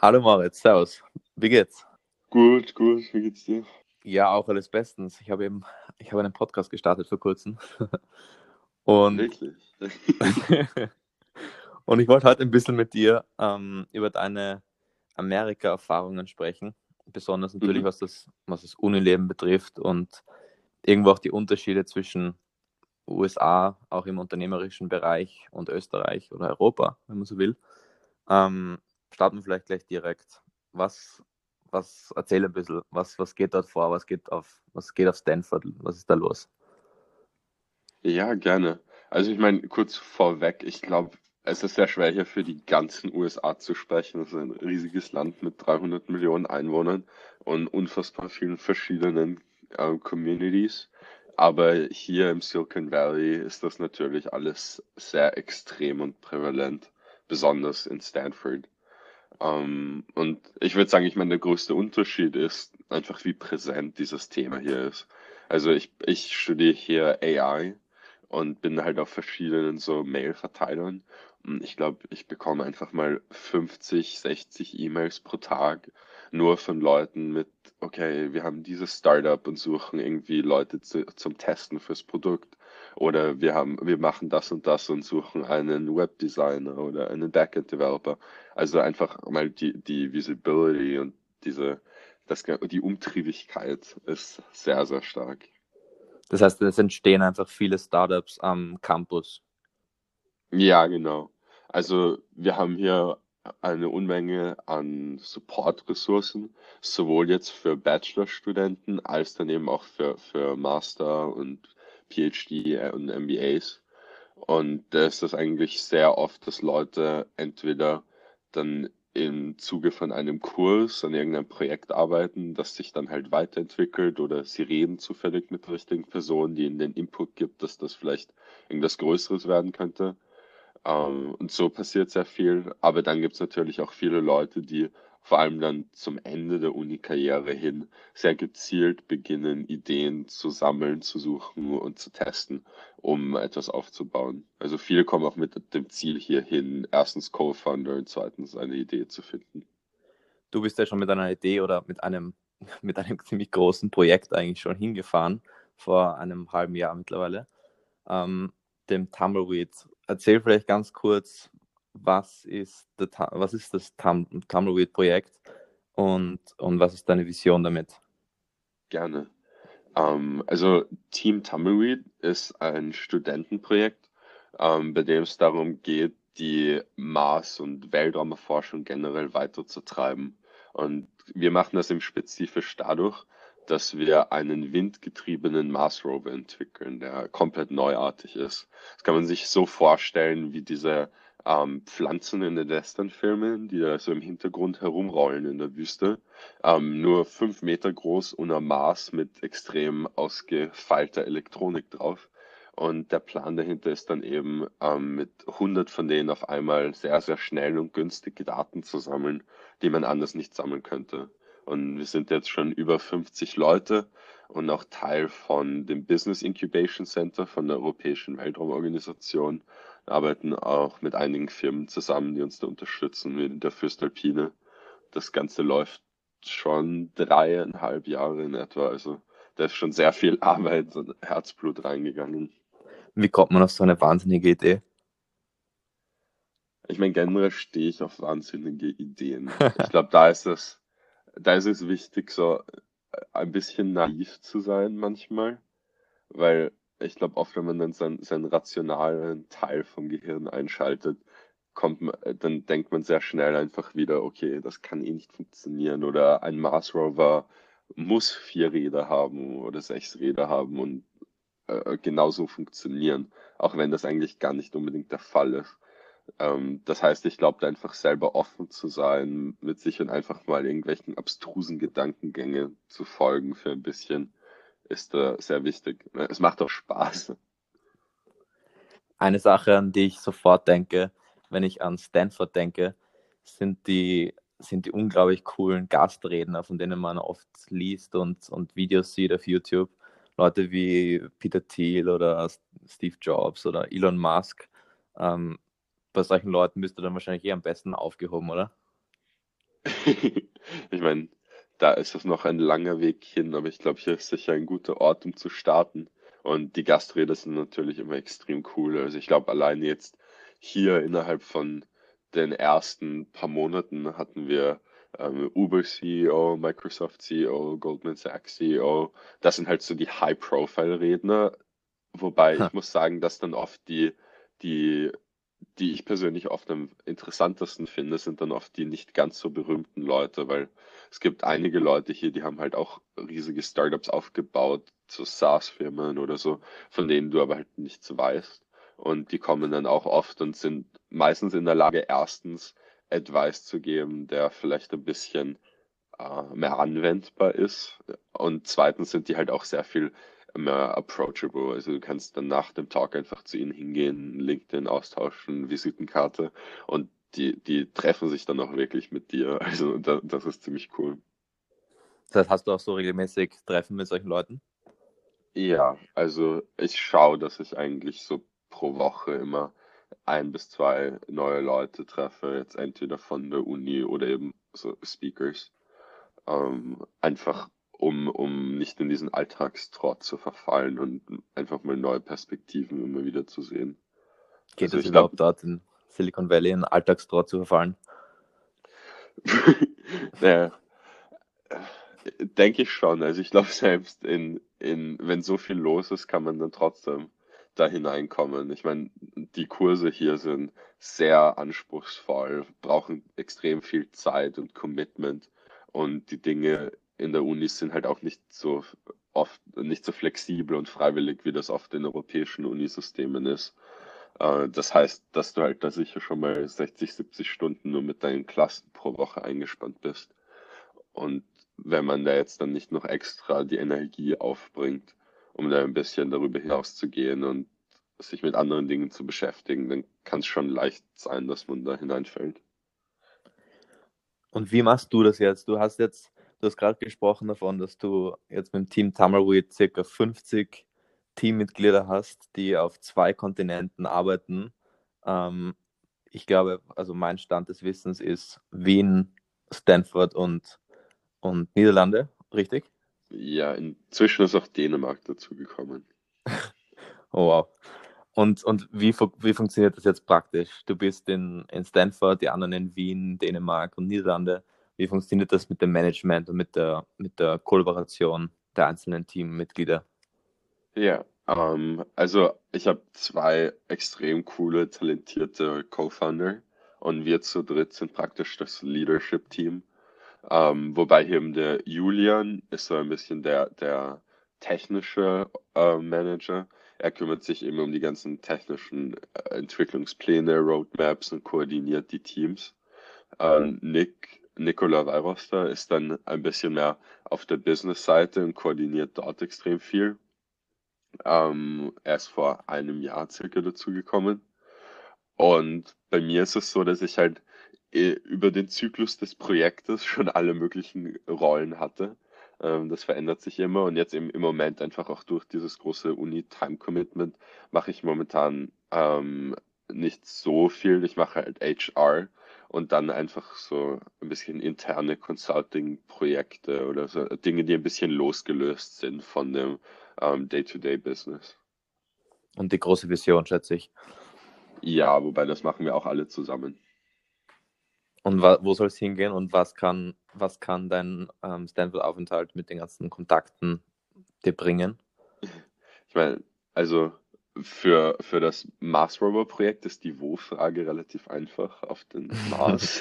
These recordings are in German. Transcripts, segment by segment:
Hallo Moritz, servus. Wie geht's? Gut, gut. Wie geht's dir? Ja, auch alles bestens. Ich habe eben, ich habe einen Podcast gestartet vor kurzem. Und, Wirklich? und ich wollte heute ein bisschen mit dir ähm, über deine Amerika-Erfahrungen sprechen. Besonders natürlich, Mhm. was das, was das Unileben betrifft und irgendwo auch die Unterschiede zwischen USA, auch im unternehmerischen Bereich und Österreich oder Europa, wenn man so will. Ähm, starten wir vielleicht gleich direkt. Was, was erzähl ein bisschen, was, was geht dort vor, was geht auf, was geht auf Stanford, was ist da los? Ja, gerne. Also ich meine, kurz vorweg, ich glaube, es ist sehr schwer hier für die ganzen USA zu sprechen. Es ist ein riesiges Land mit 300 Millionen Einwohnern und unfassbar vielen verschiedenen äh, Communities. Aber hier im Silicon Valley ist das natürlich alles sehr extrem und prävalent, besonders in Stanford. Ähm, und ich würde sagen, ich meine, der größte Unterschied ist einfach, wie präsent dieses Thema hier ist. Also ich, ich studiere hier AI und bin halt auf verschiedenen so Mail-Verteilern. Ich glaube, ich bekomme einfach mal 50, 60 E-Mails pro Tag nur von Leuten mit, okay, wir haben dieses Startup und suchen irgendwie Leute zu, zum Testen fürs Produkt. Oder wir haben, wir machen das und das und suchen einen Webdesigner oder einen Backend-Developer. Also einfach mal die, die Visibility und diese, das, die Umtriebigkeit ist sehr, sehr stark. Das heißt, es entstehen einfach viele Startups am Campus. Ja, genau. Also wir haben hier eine Unmenge an Support-Ressourcen, sowohl jetzt für Bachelorstudenten als dann eben auch für, für Master und PhD und MBAs. Und da ist das eigentlich sehr oft, dass Leute entweder dann im Zuge von einem Kurs an irgendeinem Projekt arbeiten, das sich dann halt weiterentwickelt oder sie reden zufällig mit der richtigen Person, die ihnen den Input gibt, dass das vielleicht irgendwas Größeres werden könnte. Ähm, und so passiert sehr viel. Aber dann gibt es natürlich auch viele Leute, die vor allem dann zum Ende der Uni-Karriere hin sehr gezielt beginnen, Ideen zu sammeln, zu suchen und zu testen, um etwas aufzubauen. Also viele kommen auch mit dem Ziel hierhin, erstens Co-Founder und zweitens eine Idee zu finden. Du bist ja schon mit einer Idee oder mit einem, mit einem ziemlich großen Projekt eigentlich schon hingefahren, vor einem halben Jahr mittlerweile, ähm, dem Tumbleweed. Erzähl vielleicht ganz kurz, was ist, der, was ist das Tum Tumbleweed-Projekt und, und was ist deine Vision damit? Gerne. Ähm, also Team Tumbleweed ist ein Studentenprojekt, ähm, bei dem es darum geht, die Mars- und Weltraumerforschung generell weiterzutreiben. Und wir machen das im spezifisch dadurch, dass wir einen windgetriebenen Mars Rover entwickeln, der komplett neuartig ist. Das kann man sich so vorstellen wie diese ähm, Pflanzen in den Western-Filmen, die da so im Hintergrund herumrollen in der Wüste. Ähm, nur fünf Meter groß und am Mars mit extrem ausgefeilter Elektronik drauf. Und der Plan dahinter ist dann eben, ähm, mit 100 von denen auf einmal sehr, sehr schnell und günstige Daten zu sammeln, die man anders nicht sammeln könnte. Und wir sind jetzt schon über 50 Leute und auch Teil von dem Business Incubation Center von der Europäischen Weltraumorganisation. Wir arbeiten auch mit einigen Firmen zusammen, die uns da unterstützen, wie der Fürstalpine. Das Ganze läuft schon dreieinhalb Jahre in etwa. Also da ist schon sehr viel Arbeit und Herzblut reingegangen. Wie kommt man auf so eine wahnsinnige Idee? Ich meine, generell stehe ich auf wahnsinnige Ideen. Ich glaube, da ist es, da ist es wichtig, so ein bisschen naiv zu sein manchmal, weil ich glaube, oft, wenn man dann seinen, seinen rationalen Teil vom Gehirn einschaltet, kommt man, dann denkt man sehr schnell einfach wieder, okay, das kann eh nicht funktionieren oder ein Mars Rover muss vier Räder haben oder sechs Räder haben und äh, genauso funktionieren, auch wenn das eigentlich gar nicht unbedingt der Fall ist. Ähm, das heißt, ich glaube, einfach selber offen zu sein mit sich und einfach mal irgendwelchen abstrusen Gedankengänge zu folgen für ein bisschen, ist äh, sehr wichtig. Es macht auch Spaß. Eine Sache, an die ich sofort denke, wenn ich an Stanford denke, sind die, sind die unglaublich coolen Gastredner, von denen man oft liest und, und Videos sieht auf YouTube. Leute wie Peter Thiel oder Steve Jobs oder Elon Musk. Ähm, bei solchen Leuten bist du dann wahrscheinlich eh am besten aufgehoben, oder? ich meine, da ist es noch ein langer Weg hin, aber ich glaube, hier ist sicher ein guter Ort, um zu starten. Und die Gastrede sind natürlich immer extrem cool. Also ich glaube, allein jetzt hier innerhalb von den ersten paar Monaten hatten wir ähm, Uber CEO, Microsoft CEO, Goldman Sachs CEO. Das sind halt so die High-Profile-Redner. Wobei ha. ich muss sagen, dass dann oft die, die die ich persönlich oft am interessantesten finde, sind dann oft die nicht ganz so berühmten Leute, weil es gibt einige Leute hier, die haben halt auch riesige Startups aufgebaut, so SaaS-Firmen oder so, von denen du aber halt nichts weißt. Und die kommen dann auch oft und sind meistens in der Lage, erstens Advice zu geben, der vielleicht ein bisschen äh, mehr anwendbar ist. Und zweitens sind die halt auch sehr viel mehr approachable. Also du kannst dann nach dem Talk einfach zu ihnen hingehen, LinkedIn austauschen, Visitenkarte und die, die treffen sich dann auch wirklich mit dir. Also da, das ist ziemlich cool. Das heißt, hast du auch so regelmäßig Treffen mit solchen Leuten? Ja, also ich schaue, dass ich eigentlich so pro Woche immer ein bis zwei neue Leute treffe, jetzt entweder von der Uni oder eben so Speakers. Ähm, einfach um, um nicht in diesen Alltagstrott zu verfallen und einfach mal neue Perspektiven immer wieder zu sehen. Geht also es überhaupt glaub, dort in Silicon Valley in Alltagstrott zu verfallen? naja, denke ich schon. Also ich glaube selbst in, in, wenn so viel los ist, kann man dann trotzdem da hineinkommen. Ich meine, die Kurse hier sind sehr anspruchsvoll, brauchen extrem viel Zeit und Commitment und die Dinge in der Uni sind halt auch nicht so oft, nicht so flexibel und freiwillig, wie das oft in europäischen Unisystemen ist. Äh, das heißt, dass du halt da sicher schon mal 60, 70 Stunden nur mit deinen Klassen pro Woche eingespannt bist. Und wenn man da jetzt dann nicht noch extra die Energie aufbringt, um da ein bisschen darüber hinaus zu gehen und sich mit anderen Dingen zu beschäftigen, dann kann es schon leicht sein, dass man da hineinfällt. Und wie machst du das jetzt? Du hast jetzt Du hast gerade gesprochen davon, dass du jetzt mit dem Team Tumbleweed circa 50 Teammitglieder hast, die auf zwei Kontinenten arbeiten. Ähm, ich glaube, also mein Stand des Wissens ist Wien, Stanford und, und Niederlande, richtig? Ja, inzwischen ist auch Dänemark dazugekommen. oh, wow. Und, und wie, wie funktioniert das jetzt praktisch? Du bist in, in Stanford, die anderen in Wien, Dänemark und Niederlande. Wie funktioniert das mit dem Management und mit der, mit der Kollaboration der einzelnen Teammitglieder? Ja, ähm, also ich habe zwei extrem coole, talentierte Co-Founder und wir zu dritt sind praktisch das Leadership-Team. Ähm, wobei eben der Julian ist so ein bisschen der, der technische äh, Manager. Er kümmert sich eben um die ganzen technischen äh, Entwicklungspläne, Roadmaps und koordiniert die Teams. Ähm, Nick Nikola Weiroster ist dann ein bisschen mehr auf der Business-Seite und koordiniert dort extrem viel. Ähm, er ist vor einem Jahr circa dazugekommen. Und bei mir ist es so, dass ich halt äh, über den Zyklus des Projektes schon alle möglichen Rollen hatte. Ähm, das verändert sich immer und jetzt im, im Moment einfach auch durch dieses große Uni-Time-Commitment mache ich momentan ähm, nicht so viel. Ich mache halt HR und dann einfach so ein bisschen interne Consulting-Projekte oder so Dinge, die ein bisschen losgelöst sind von dem ähm, Day-to-Day-Business. Und die große Vision, schätze ich. Ja, wobei das machen wir auch alle zusammen. Und wo soll es hingehen und was kann, was kann dein ähm, Stanford-Aufenthalt mit den ganzen Kontakten dir bringen? Ich meine, also für, für das Mars Rover Projekt ist die Wo-Frage relativ einfach auf den Mars.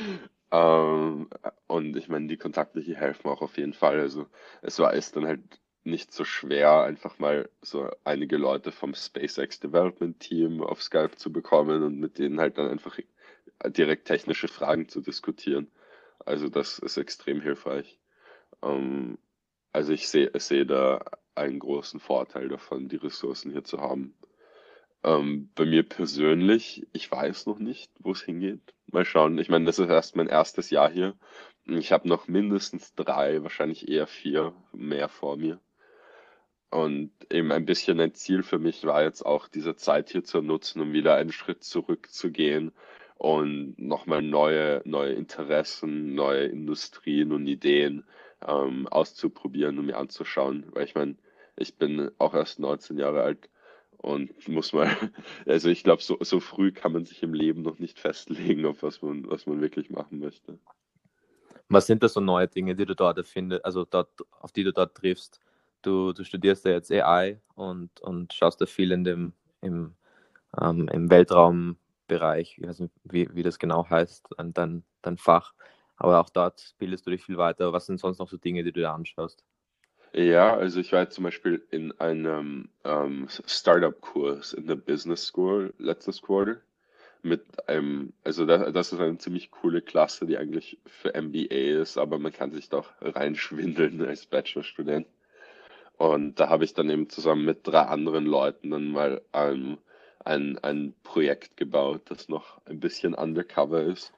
ähm, und ich meine, die Kontakte hier helfen auch auf jeden Fall. Also es war es dann halt nicht so schwer, einfach mal so einige Leute vom SpaceX Development Team auf Skype zu bekommen und mit denen halt dann einfach direkt technische Fragen zu diskutieren. Also das ist extrem hilfreich. Ähm, also ich sehe sehe da einen großen Vorteil davon, die Ressourcen hier zu haben. Ähm, bei mir persönlich, ich weiß noch nicht, wo es hingeht. Mal schauen. Ich meine, das ist erst mein erstes Jahr hier. Ich habe noch mindestens drei, wahrscheinlich eher vier mehr vor mir. Und eben ein bisschen ein Ziel für mich war jetzt auch, diese Zeit hier zu nutzen, um wieder einen Schritt zurückzugehen und nochmal neue, neue Interessen, neue Industrien und Ideen ähm, auszuprobieren und mir anzuschauen. Weil ich meine, ich bin auch erst 19 Jahre alt und muss mal, also ich glaube, so, so früh kann man sich im Leben noch nicht festlegen, auf was man, was man wirklich machen möchte. Was sind das so neue Dinge, die du dort erfindest, also dort, auf die du dort triffst? Du, du studierst ja jetzt AI und, und schaust da viel in dem, im, ähm, im Weltraumbereich, ich weiß nicht, wie, wie das genau heißt, dein, dein Fach. Aber auch dort bildest du dich viel weiter. Was sind sonst noch so Dinge, die du da anschaust? Ja, also ich war zum Beispiel in einem ähm, Startup-Kurs in der Business School letztes Quarter mit einem, also das, das ist eine ziemlich coole Klasse, die eigentlich für MBA ist, aber man kann sich doch reinschwindeln als Bachelorstudent. Und da habe ich dann eben zusammen mit drei anderen Leuten dann mal ein, ein, ein Projekt gebaut, das noch ein bisschen undercover ist.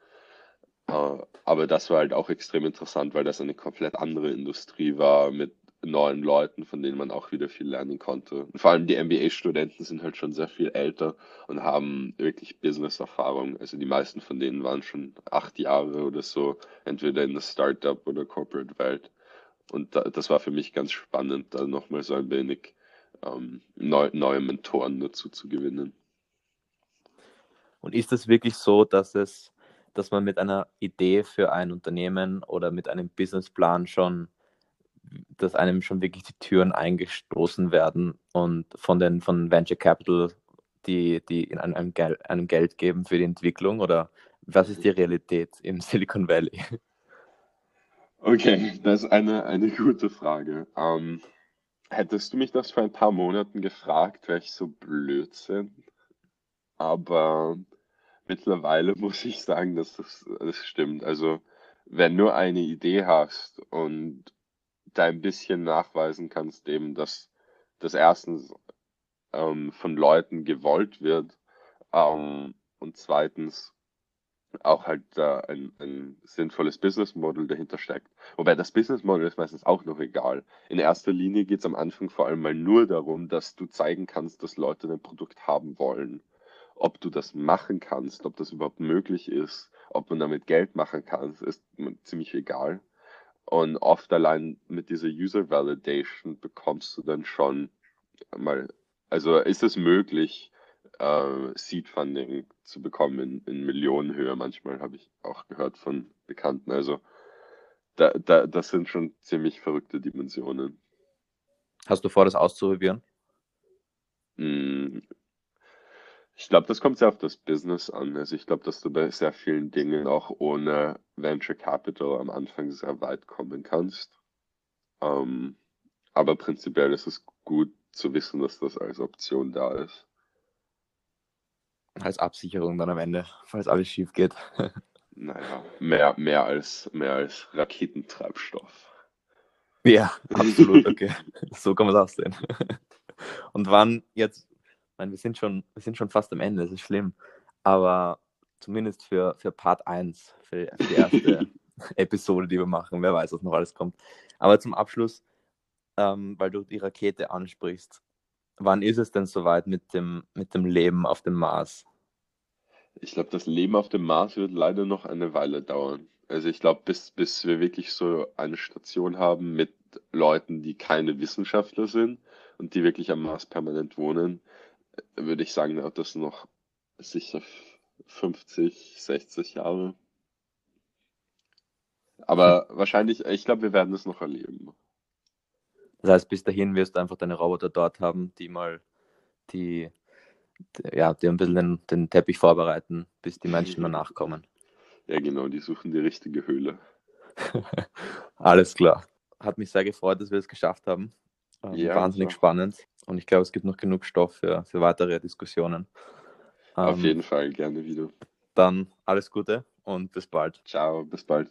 Uh, aber das war halt auch extrem interessant, weil das eine komplett andere Industrie war mit neuen Leuten, von denen man auch wieder viel lernen konnte. Und vor allem die MBA-Studenten sind halt schon sehr viel älter und haben wirklich Business-Erfahrung. Also die meisten von denen waren schon acht Jahre oder so, entweder in der Startup- oder Corporate-Welt. Und da, das war für mich ganz spannend, da nochmal so ein wenig ähm, neu, neue Mentoren dazu zu gewinnen. Und ist es wirklich so, dass es, dass man mit einer Idee für ein Unternehmen oder mit einem Businessplan schon dass einem schon wirklich die Türen eingestoßen werden und von den von Venture Capital, die, die in einem, Gel einem Geld geben für die Entwicklung oder was ist die Realität im Silicon Valley? Okay, das ist eine, eine gute Frage. Ähm, hättest du mich das vor ein paar Monaten gefragt, wäre ich so Blödsinn. Aber mittlerweile muss ich sagen, dass das, das stimmt. Also, wenn du eine Idee hast und ein bisschen nachweisen kannst, eben, dass das erstens ähm, von Leuten gewollt wird ähm, und zweitens auch halt äh, ein, ein sinnvolles Business Model dahinter steckt. Wobei das Business Model ist meistens auch noch egal. In erster Linie geht es am Anfang vor allem mal nur darum, dass du zeigen kannst, dass Leute dein Produkt haben wollen. Ob du das machen kannst, ob das überhaupt möglich ist, ob man damit Geld machen kann, ist ziemlich egal. Und oft allein mit dieser User Validation bekommst du dann schon mal, also ist es möglich, äh, Seed Funding zu bekommen in, in Millionenhöhe. Manchmal habe ich auch gehört von Bekannten. Also da, da, das sind schon ziemlich verrückte Dimensionen. Hast du vor, das auszuprobieren? Mm, ich glaube, das kommt sehr auf das Business an. Also ich glaube, dass du bei sehr vielen Dingen auch ohne Venture Capital am Anfang sehr weit kommen kannst. Ähm, aber prinzipiell ist es gut zu wissen, dass das als Option da ist. Als Absicherung dann am Ende, falls alles schief geht. naja, mehr, mehr, als, mehr als Raketentreibstoff. Ja, absolut, okay. so kann man es auch sehen. Und wann jetzt meine, wir sind schon, wir sind schon fast am Ende, das ist schlimm. Aber zumindest für, für Part 1, für, für die erste Episode, die wir machen, wer weiß, was noch alles kommt. Aber zum Abschluss, ähm, weil du die Rakete ansprichst, wann ist es denn soweit mit dem, mit dem Leben auf dem Mars? Ich glaube, das Leben auf dem Mars wird leider noch eine Weile dauern. Also ich glaube, bis, bis wir wirklich so eine Station haben mit Leuten, die keine Wissenschaftler sind und die wirklich am Mars permanent wohnen, würde ich sagen, hat das noch sicher 50, 60 Jahre. Aber wahrscheinlich, ich glaube, wir werden es noch erleben. Das heißt, bis dahin wirst du einfach deine Roboter dort haben, die mal die, die ja, die ein bisschen den, den Teppich vorbereiten, bis die Menschen danach kommen. Ja, genau, die suchen die richtige Höhle. Alles klar. Hat mich sehr gefreut, dass wir es geschafft haben. Ähm, ja, wahnsinnig so. spannend. Und ich glaube, es gibt noch genug Stoff für, für weitere Diskussionen. Auf ähm, jeden Fall, gerne wieder. Dann alles Gute und bis bald. Ciao, bis bald.